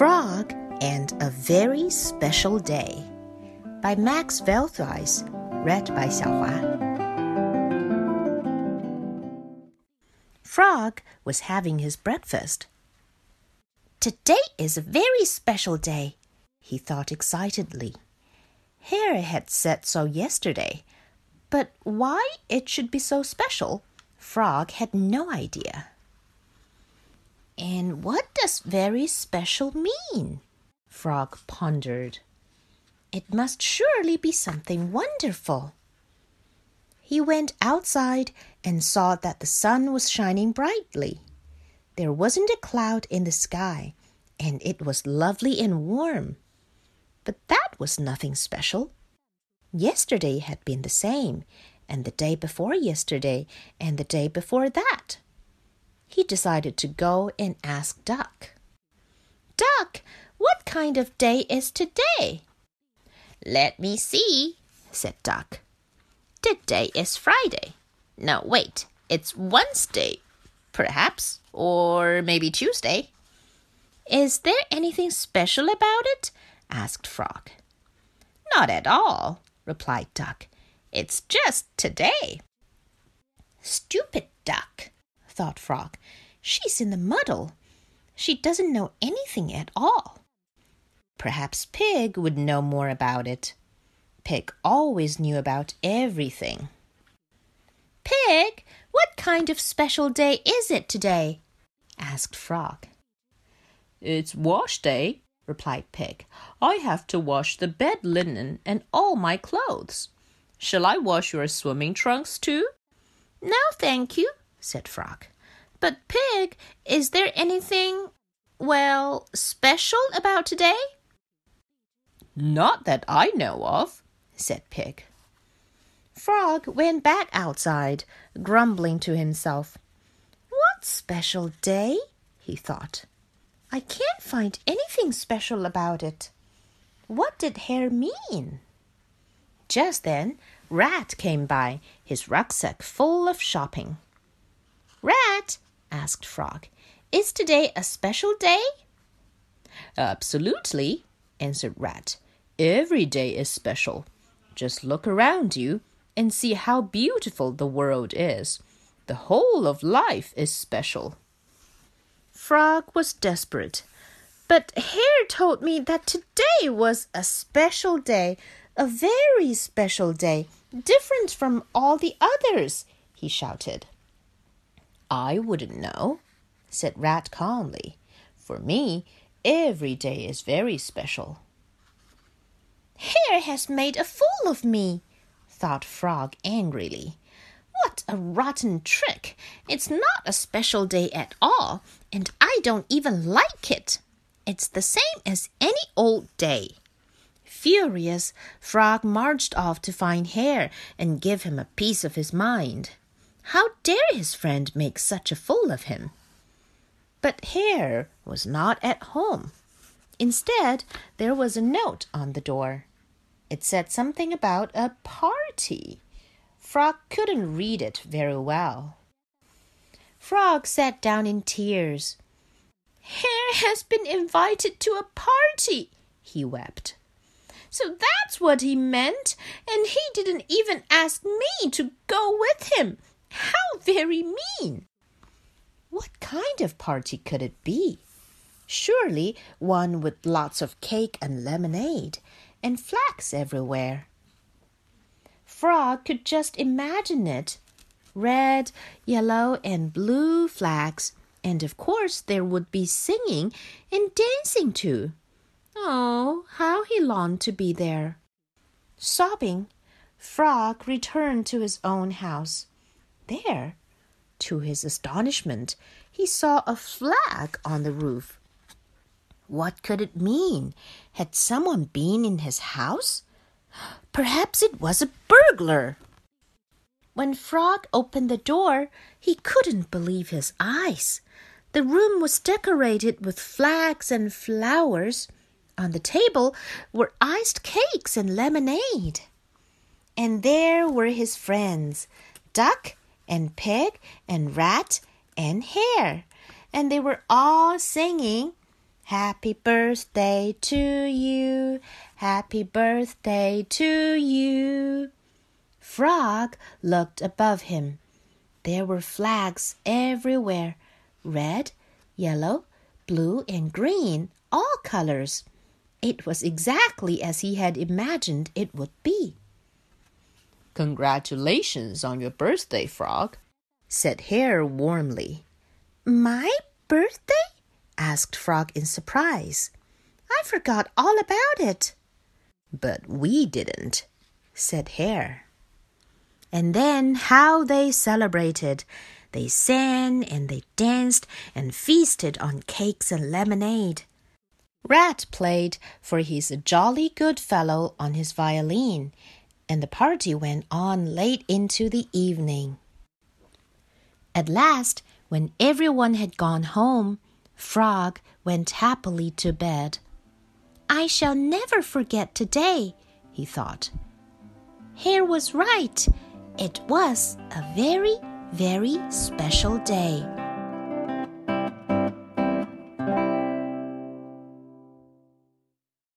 Frog and a Very Special Day by Max Velthuijs, read by Xiaohua. Frog was having his breakfast. Today is a very special day, he thought excitedly. Hare had said so yesterday, but why it should be so special, Frog had no idea. And what does very special mean? Frog pondered. It must surely be something wonderful. He went outside and saw that the sun was shining brightly. There wasn't a cloud in the sky, and it was lovely and warm. But that was nothing special. Yesterday had been the same, and the day before yesterday, and the day before that he decided to go and ask Duck. Duck, what kind of day is today? Let me see, said Duck. Today is Friday. No, wait, it's Wednesday, perhaps, or maybe Tuesday. Is there anything special about it? asked Frog. Not at all, replied Duck. It's just today. Stupid Duck, thought Frog. She's in the muddle. She doesn't know anything at all. Perhaps Pig would know more about it. Pig always knew about everything. Pig, what kind of special day is it today? asked Frog. It's wash day, replied Pig. I have to wash the bed linen and all my clothes. Shall I wash your swimming trunks too? No, thank you, said Frog. But, Pig, is there anything, well, special about today? Not that I know of, said Pig. Frog went back outside, grumbling to himself. What special day? he thought. I can't find anything special about it. What did Hare mean? Just then, Rat came by, his rucksack full of shopping. Rat, asked Frog, is today a special day? Absolutely, answered Rat. Every day is special. Just look around you and see how beautiful the world is. The whole of life is special. Frog was desperate. But Hare told me that today was a special day, a very special day, different from all the others, he shouted. I wouldn't know, said Rat calmly. For me, every day is very special. Hare has made a fool of me, thought Frog angrily. What a rotten trick! It's not a special day at all, and I don't even like it. It's the same as any old day. Furious, Frog marched off to find Hare and give him a piece of his mind. How dare his friend make such a fool of him? But Hare was not at home. Instead, there was a note on the door. It said something about a party. Frog couldn't read it very well. Frog sat down in tears. Hare has been invited to a party, he wept. So that's what he meant, and he didn't even ask me to go with him. How very mean! What kind of party could it be? Surely one with lots of cake and lemonade and flags everywhere. Frog could just imagine it red, yellow, and blue flags, and of course there would be singing and dancing too. Oh, how he longed to be there! Sobbing, Frog returned to his own house. There, to his astonishment, he saw a flag on the roof. What could it mean? Had someone been in his house? Perhaps it was a burglar. When Frog opened the door, he couldn't believe his eyes. The room was decorated with flags and flowers. On the table were iced cakes and lemonade. And there were his friends Duck and pig and rat and hare, and they were all singing, Happy birthday to you. Happy birthday to you. Frog looked above him. There were flags everywhere red, yellow, blue, and green, all colors. It was exactly as he had imagined it would be. Congratulations on your birthday, Frog, said Hare warmly. My birthday? asked Frog in surprise. I forgot all about it. But we didn't, said Hare. And then how they celebrated! They sang and they danced and feasted on cakes and lemonade. Rat played, for he's a jolly good fellow, on his violin, and the party went on late into the evening. At last, when everyone had gone home, Frog went happily to bed. I shall never forget today, he thought. Hare was right. It was a very, very special day.